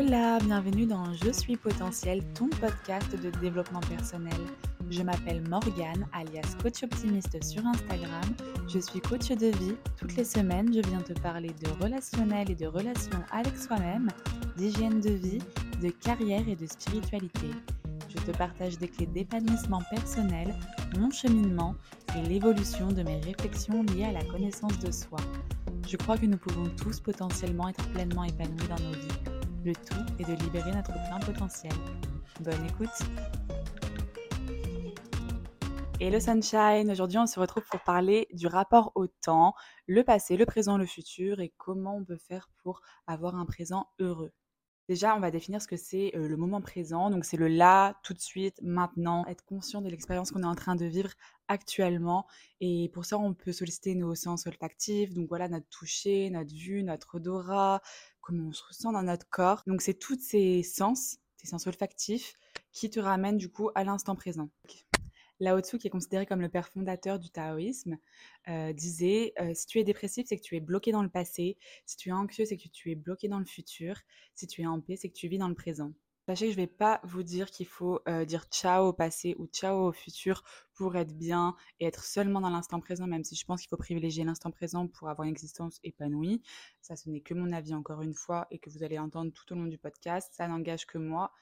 Hola, bienvenue dans Je suis potentiel, ton podcast de développement personnel. Je m'appelle Morgane, alias coach optimiste sur Instagram. Je suis coach de vie. Toutes les semaines, je viens te parler de relationnel et de relations avec soi-même, d'hygiène de vie, de carrière et de spiritualité. Je te partage des clés d'épanouissement personnel, mon cheminement et l'évolution de mes réflexions liées à la connaissance de soi. Je crois que nous pouvons tous potentiellement être pleinement épanouis dans nos vies. Le tout est de libérer notre plein potentiel. Bonne écoute le sunshine, aujourd'hui on se retrouve pour parler du rapport au temps, le passé, le présent, le futur et comment on peut faire pour avoir un présent heureux. Déjà, on va définir ce que c'est le moment présent. Donc, c'est le là, tout de suite, maintenant, être conscient de l'expérience qu'on est en train de vivre actuellement. Et pour ça, on peut solliciter nos sens olfactifs. Donc, voilà, notre toucher, notre vue, notre odorat, comment on se ressent dans notre corps. Donc, c'est tous ces sens, ces sens olfactifs, qui te ramènent du coup à l'instant présent. Lao Tzu, qui est considéré comme le père fondateur du taoïsme, euh, disait euh, Si tu es dépressif, c'est que tu es bloqué dans le passé. Si tu es anxieux, c'est que tu es bloqué dans le futur. Si tu es en paix, c'est que tu vis dans le présent. Sachez que je ne vais pas vous dire qu'il faut euh, dire ciao au passé ou ciao au futur pour être bien et être seulement dans l'instant présent, même si je pense qu'il faut privilégier l'instant présent pour avoir une existence épanouie. Ça, ce n'est que mon avis encore une fois et que vous allez entendre tout au long du podcast. Ça n'engage que moi.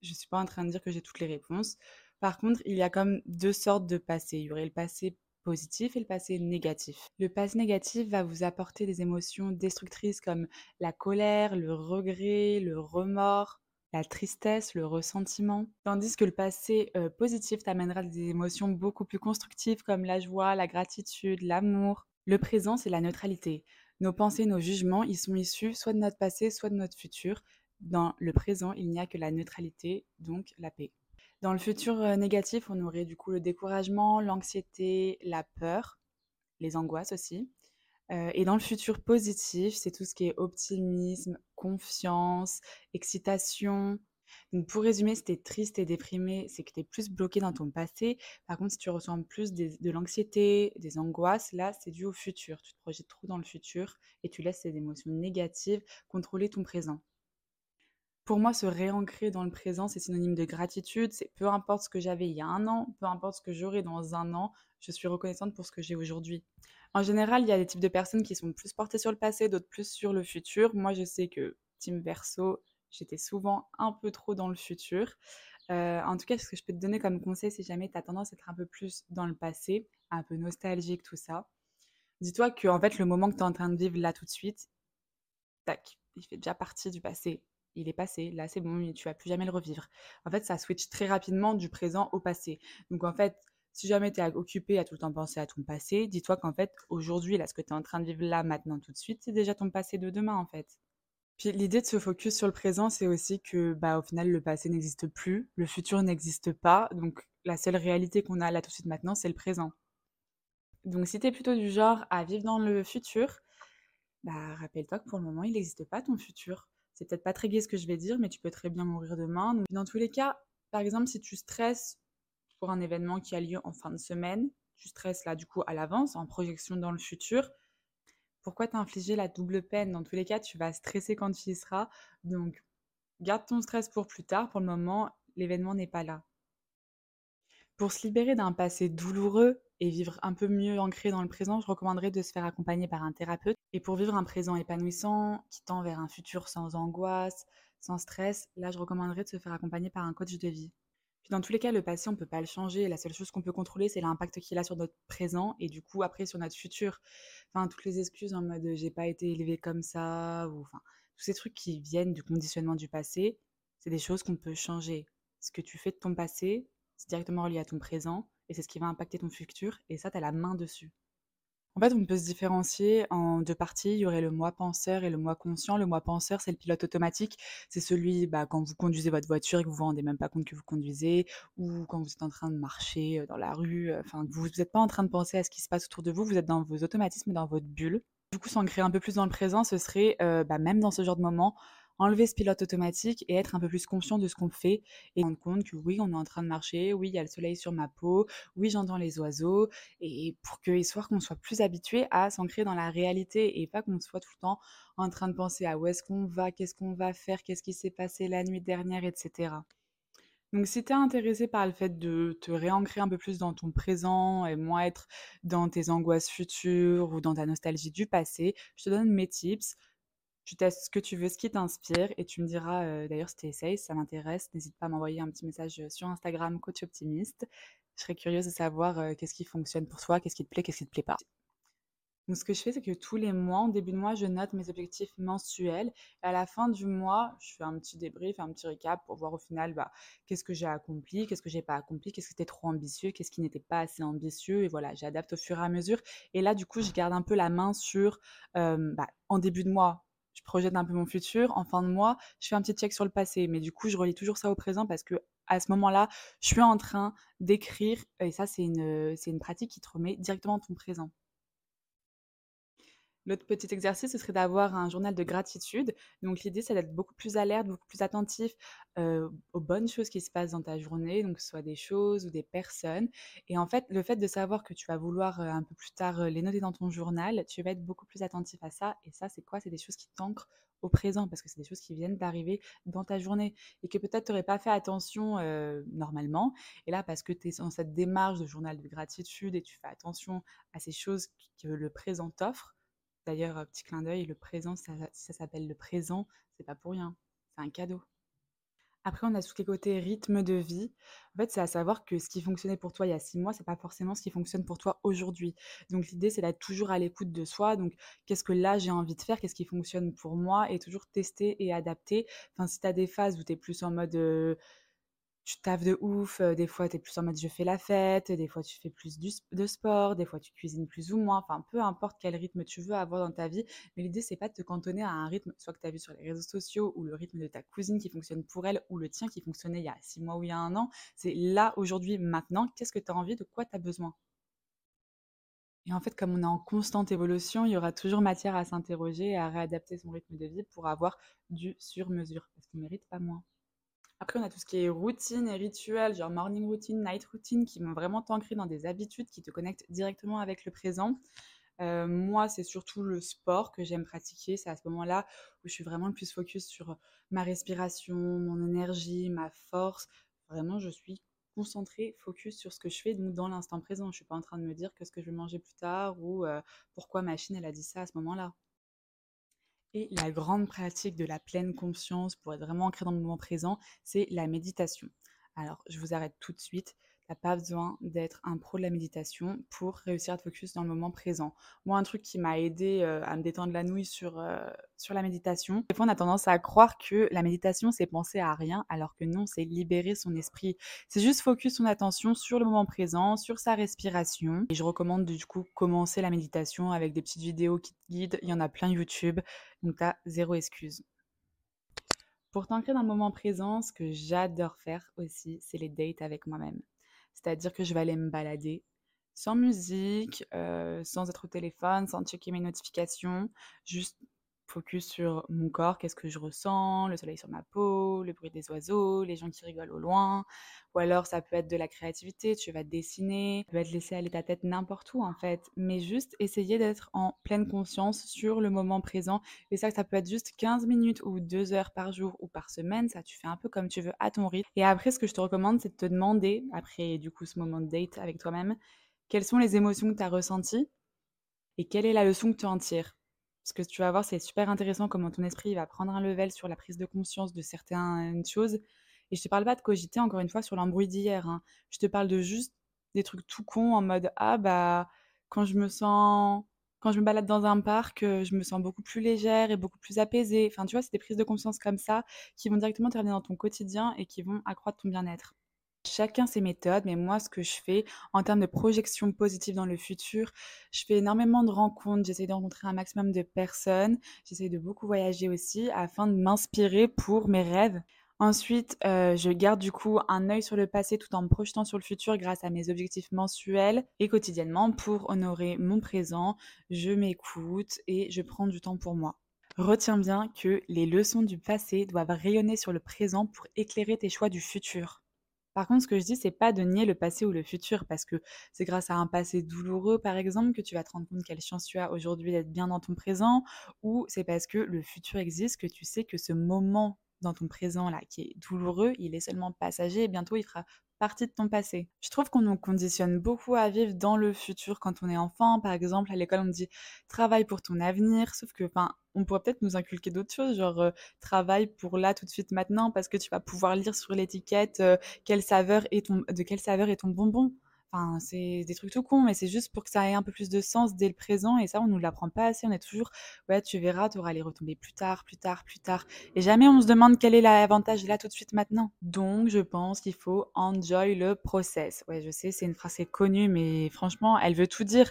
Je ne suis pas en train de dire que j'ai toutes les réponses. Par contre, il y a comme deux sortes de passé. Il y aurait le passé positif et le passé négatif. Le passé négatif va vous apporter des émotions destructrices comme la colère, le regret, le remords, la tristesse, le ressentiment. Tandis que le passé positif t'amènera des émotions beaucoup plus constructives comme la joie, la gratitude, l'amour. Le présent, c'est la neutralité. Nos pensées, nos jugements, ils sont issus soit de notre passé, soit de notre futur. Dans le présent, il n'y a que la neutralité, donc la paix. Dans le futur négatif, on aurait du coup le découragement, l'anxiété, la peur, les angoisses aussi. Et dans le futur positif, c'est tout ce qui est optimisme, confiance, excitation. Donc pour résumer, si tu es triste et déprimé, c'est que tu es plus bloqué dans ton passé. Par contre, si tu ressens plus de l'anxiété, des angoisses, là, c'est dû au futur. Tu te projettes trop dans le futur et tu laisses ces émotions négatives contrôler ton présent. Pour moi, se réancrer dans le présent, c'est synonyme de gratitude. C'est peu importe ce que j'avais il y a un an, peu importe ce que j'aurai dans un an, je suis reconnaissante pour ce que j'ai aujourd'hui. En général, il y a des types de personnes qui sont plus portées sur le passé, d'autres plus sur le futur. Moi, je sais que, team verso, j'étais souvent un peu trop dans le futur. Euh, en tout cas, ce que je peux te donner comme conseil, si jamais tu as tendance à être un peu plus dans le passé, un peu nostalgique, tout ça, dis-toi que en fait, le moment que tu es en train de vivre là tout de suite, tac, il fait déjà partie du passé il est passé, là c'est bon, tu vas plus jamais le revivre. En fait, ça switch très rapidement du présent au passé. Donc en fait, si jamais tu es occupé à tout le temps penser à ton passé, dis-toi qu'en fait, aujourd'hui, là, ce que tu es en train de vivre là, maintenant, tout de suite, c'est déjà ton passé de demain, en fait. Puis l'idée de se focus sur le présent, c'est aussi que, bah, au final, le passé n'existe plus, le futur n'existe pas, donc la seule réalité qu'on a là tout de suite maintenant, c'est le présent. Donc si tu es plutôt du genre à vivre dans le futur, bah, rappelle-toi que pour le moment, il n'existe pas ton futur c'est peut-être pas très gai ce que je vais dire, mais tu peux très bien mourir demain. Dans tous les cas, par exemple, si tu stresses pour un événement qui a lieu en fin de semaine, tu stresses là du coup à l'avance, en projection dans le futur, pourquoi t'infliger la double peine? Dans tous les cas, tu vas stresser quand tu y seras. Donc, garde ton stress pour plus tard. Pour le moment, l'événement n'est pas là. Pour se libérer d'un passé douloureux et vivre un peu mieux ancré dans le présent, je recommanderais de se faire accompagner par un thérapeute. Et pour vivre un présent épanouissant, qui tend vers un futur sans angoisse, sans stress, là, je recommanderais de se faire accompagner par un coach de vie. Puis dans tous les cas, le passé, on ne peut pas le changer. La seule chose qu'on peut contrôler, c'est l'impact qu'il a sur notre présent et du coup, après, sur notre futur. Enfin, toutes les excuses en mode j'ai pas été élevé comme ça, ou enfin, tous ces trucs qui viennent du conditionnement du passé, c'est des choses qu'on peut changer. Ce que tu fais de ton passé, c'est directement relié à ton présent et c'est ce qui va impacter ton futur et ça, tu as la main dessus. En fait, on peut se différencier en deux parties. Il y aurait le moi penseur et le moi conscient. Le moi penseur, c'est le pilote automatique. C'est celui bah, quand vous conduisez votre voiture et que vous vous rendez même pas compte que vous conduisez, ou quand vous êtes en train de marcher euh, dans la rue. Euh, enfin, vous n'êtes pas en train de penser à ce qui se passe autour de vous. Vous êtes dans vos automatismes, dans votre bulle. Du coup, s'ancrer un peu plus dans le présent, ce serait, euh, bah, même dans ce genre de moment, enlever ce pilote automatique et être un peu plus conscient de ce qu'on fait et rendre compte que oui, on est en train de marcher, oui, il y a le soleil sur ma peau, oui, j'entends les oiseaux et pour que histoire qu'on soit plus habitué à s'ancrer dans la réalité et pas qu'on soit tout le temps en train de penser à où est-ce qu'on va, qu'est-ce qu'on va faire, qu'est-ce qui s'est passé la nuit dernière, etc. Donc, si tu es intéressé par le fait de te réancrer un peu plus dans ton présent et moins être dans tes angoisses futures ou dans ta nostalgie du passé, je te donne mes tips. Tu testes ce que tu veux, ce qui t'inspire et tu me diras euh, d'ailleurs si tu essayes, ça m'intéresse. N'hésite pas à m'envoyer un petit message euh, sur Instagram, coach optimiste. Je serais curieuse de savoir euh, qu'est-ce qui fonctionne pour toi, qu'est-ce qui te plaît, qu'est-ce qui te plaît pas. Donc, ce que je fais, c'est que tous les mois, en début de mois, je note mes objectifs mensuels. À la fin du mois, je fais un petit débrief, un petit récap pour voir au final bah, qu'est-ce que j'ai accompli, qu'est-ce que j'ai pas accompli, qu'est-ce qui était trop ambitieux, qu'est-ce qui n'était pas assez ambitieux. Et voilà, j'adapte au fur et à mesure. Et là, du coup, je garde un peu la main sur, bah, en début de mois, projette un peu mon futur. En fin de mois, je fais un petit check sur le passé. Mais du coup, je relis toujours ça au présent parce que à ce moment-là, je suis en train d'écrire. Et ça, c'est une, c'est une pratique qui te remet directement dans ton présent. L'autre petit exercice, ce serait d'avoir un journal de gratitude. Donc l'idée, c'est d'être beaucoup plus alerte, beaucoup plus attentif aux bonnes choses qui se passent dans ta journée, donc que ce soit des choses ou des personnes. Et en fait, le fait de savoir que tu vas vouloir un peu plus tard les noter dans ton journal, tu vas être beaucoup plus attentif à ça. Et ça, c'est quoi? C'est des choses qui t'ancrent au présent, parce que c'est des choses qui viennent d'arriver dans ta journée et que peut-être tu n'aurais pas fait attention normalement. Et là, parce que tu es dans cette démarche de journal de gratitude et tu fais attention à ces choses que le présent t'offre, D'ailleurs, petit clin d'œil, le présent, ça, ça s'appelle le présent, c'est pas pour rien. C'est un cadeau. Après, on a tout les côtés rythme de vie. En fait, c'est à savoir que ce qui fonctionnait pour toi il y a six mois, c'est pas forcément ce qui fonctionne pour toi aujourd'hui. Donc, l'idée, c'est d'être toujours à l'écoute de soi. Donc, qu'est-ce que là j'ai envie de faire? Qu'est-ce qui fonctionne pour moi? Et toujours tester et adapter. Enfin, si tu as des phases où tu es plus en mode tu taffes de ouf, des fois tu es plus en mode je fais la fête, des fois tu fais plus de sport, des fois tu cuisines plus ou moins, enfin peu importe quel rythme tu veux avoir dans ta vie, mais l'idée c'est pas de te cantonner à un rythme soit que tu as vu sur les réseaux sociaux ou le rythme de ta cousine qui fonctionne pour elle ou le tien qui fonctionnait il y a six mois ou il y a un an, c'est là aujourd'hui maintenant, qu'est-ce que tu as envie, de quoi tu as besoin? Et en fait, comme on est en constante évolution, il y aura toujours matière à s'interroger et à réadapter son rythme de vie pour avoir du sur-mesure, parce qu'on ne mérite pas moins. Après, on a tout ce qui est routine et rituel, genre morning routine, night routine, qui vont vraiment t'ancrer dans des habitudes qui te connectent directement avec le présent. Euh, moi, c'est surtout le sport que j'aime pratiquer. C'est à ce moment-là où je suis vraiment le plus focus sur ma respiration, mon énergie, ma force. Vraiment, je suis concentrée, focus sur ce que je fais, dans l'instant présent. Je ne suis pas en train de me dire que ce que je vais manger plus tard ou euh, pourquoi ma Chine, elle a dit ça à ce moment-là. Et la grande pratique de la pleine conscience pour être vraiment ancré dans le moment présent, c'est la méditation. Alors, je vous arrête tout de suite n'as pas besoin d'être un pro de la méditation pour réussir à te focus dans le moment présent. Moi, un truc qui m'a aidé euh, à me détendre la nouille sur, euh, sur la méditation, des fois on a tendance à croire que la méditation c'est penser à rien, alors que non, c'est libérer son esprit. C'est juste focus son attention sur le moment présent, sur sa respiration. Et je recommande du coup commencer la méditation avec des petites vidéos qui te guident. Il y en a plein YouTube, donc t'as zéro excuse. Pour t'ancrer dans le moment présent, ce que j'adore faire aussi, c'est les dates avec moi-même. C'est-à-dire que je vais aller me balader sans musique, euh, sans être au téléphone, sans checker mes notifications, juste focus sur mon corps, qu'est-ce que je ressens, le soleil sur ma peau, le bruit des oiseaux, les gens qui rigolent au loin. Ou alors ça peut être de la créativité, tu vas dessiner, tu vas te laisser aller ta tête n'importe où en fait. Mais juste essayer d'être en pleine conscience sur le moment présent. Et ça, ça peut être juste 15 minutes ou 2 heures par jour ou par semaine. Ça, tu fais un peu comme tu veux à ton rythme. Et après, ce que je te recommande, c'est de te demander, après du coup ce moment de date avec toi-même, quelles sont les émotions que tu as ressenties et quelle est la leçon que tu en tires? Parce que tu vas voir, c'est super intéressant comment ton esprit va prendre un level sur la prise de conscience de certaines choses. Et je te parle pas de cogiter encore une fois sur l'embrouille d'hier. Hein. Je te parle de juste des trucs tout cons en mode ah bah quand je me sens quand je me balade dans un parc, euh, je me sens beaucoup plus légère et beaucoup plus apaisée. Enfin, tu vois, c'est des prises de conscience comme ça qui vont directement te dans ton quotidien et qui vont accroître ton bien-être. Chacun ses méthodes, mais moi, ce que je fais en termes de projection positive dans le futur, je fais énormément de rencontres, j'essaie de rencontrer un maximum de personnes, j'essaie de beaucoup voyager aussi afin de m'inspirer pour mes rêves. Ensuite, euh, je garde du coup un œil sur le passé tout en me projetant sur le futur grâce à mes objectifs mensuels et quotidiennement pour honorer mon présent. Je m'écoute et je prends du temps pour moi. Retiens bien que les leçons du passé doivent rayonner sur le présent pour éclairer tes choix du futur. Par contre, ce que je dis, c'est pas de nier le passé ou le futur, parce que c'est grâce à un passé douloureux, par exemple, que tu vas te rendre compte quelle chance tu as aujourd'hui d'être bien dans ton présent, ou c'est parce que le futur existe que tu sais que ce moment dans ton présent là qui est douloureux, il est seulement passager et bientôt il fera partie de ton passé. Je trouve qu'on nous conditionne beaucoup à vivre dans le futur quand on est enfant. Par exemple, à l'école, on dit travaille pour ton avenir, sauf que, on pourrait peut-être nous inculquer d'autres choses, genre euh, travaille pour là tout de suite maintenant parce que tu vas pouvoir lire sur l'étiquette euh, de quelle saveur est ton bonbon. C'est des trucs tout cons, mais c'est juste pour que ça ait un peu plus de sens dès le présent. Et ça, on nous l'apprend pas assez. On est toujours, ouais, tu verras, tu auras les retombées plus tard, plus tard, plus tard. Et jamais on se demande quel est l'avantage là tout de suite maintenant. Donc, je pense qu'il faut enjoy le process. Ouais, je sais, c'est une phrase qui est connue, mais franchement, elle veut tout dire.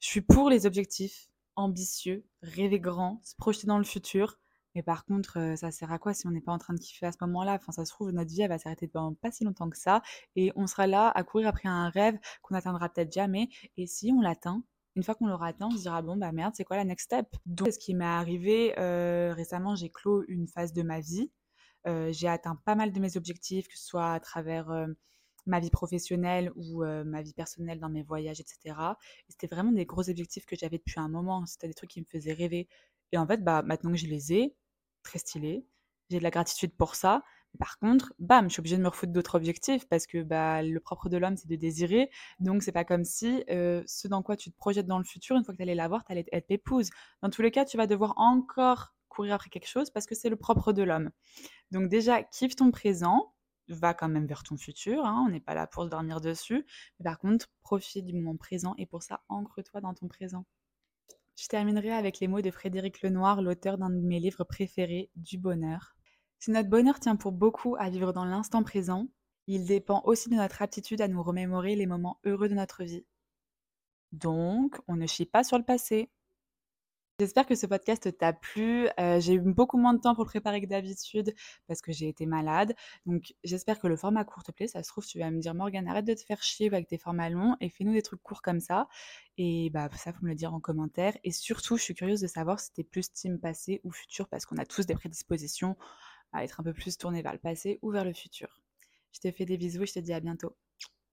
Je suis pour les objectifs ambitieux, rêver grand, se projeter dans le futur. Mais par contre, ça sert à quoi si on n'est pas en train de kiffer à ce moment-là? Enfin, ça se trouve, notre vie, elle va s'arrêter dans pas si longtemps que ça et on sera là à courir après un rêve qu'on n'atteindra peut-être jamais et si on l'atteint, une fois qu'on l'aura atteint, on se dira: «Bon, bah, merde, c'est quoi la next step?» donc ce qui m'est arrivé, récemment, j'ai clos une phase de ma vie. J'ai atteint pas mal de mes objectifs, que ce soit à travers, ma vie professionnelle ou, ma vie personnelle dans mes voyages et cetera et c'était vraiment des gros objectifs que j'avais depuis un moment. C'était des trucs qui me faisaient rêver et en fait, bah, maintenant que je les ai, très stylé. J'ai de la gratitude pour ça. Par contre, bam, je suis obligée de me refoutre d'autres objectifs parce que bah, le propre de l'homme, c'est de désirer. Donc, c'est pas comme si euh, ce dans quoi tu te projettes dans le futur, une fois que tu allais l'avoir, tu allais être épouse. Dans tous les cas, tu vas devoir encore courir après quelque chose parce que c'est le propre de l'homme. Donc, déjà, kiffe ton présent, va quand même vers ton futur. Hein, on n'est pas là pour se dormir dessus. Mais par contre, profite du moment présent et pour ça, ancre-toi dans ton présent. Je terminerai avec les mots de Frédéric Lenoir, l'auteur d'un de mes livres préférés, Du bonheur. Si notre bonheur tient pour beaucoup à vivre dans l'instant présent, il dépend aussi de notre aptitude à nous remémorer les moments heureux de notre vie. Donc, on ne chie pas sur le passé. J'espère que ce podcast t'a plu. Euh, j'ai eu beaucoup moins de temps pour le préparer que d'habitude parce que j'ai été malade. Donc j'espère que le format court te plaît. Ça se trouve, tu vas me dire Morgane, arrête de te faire chier avec tes formats longs et fais-nous des trucs courts comme ça. Et bah ça, faut me le dire en commentaire. Et surtout, je suis curieuse de savoir si t'es plus team passé ou futur parce qu'on a tous des prédispositions à être un peu plus tourné vers le passé ou vers le futur. Je te fais des bisous et je te dis à bientôt.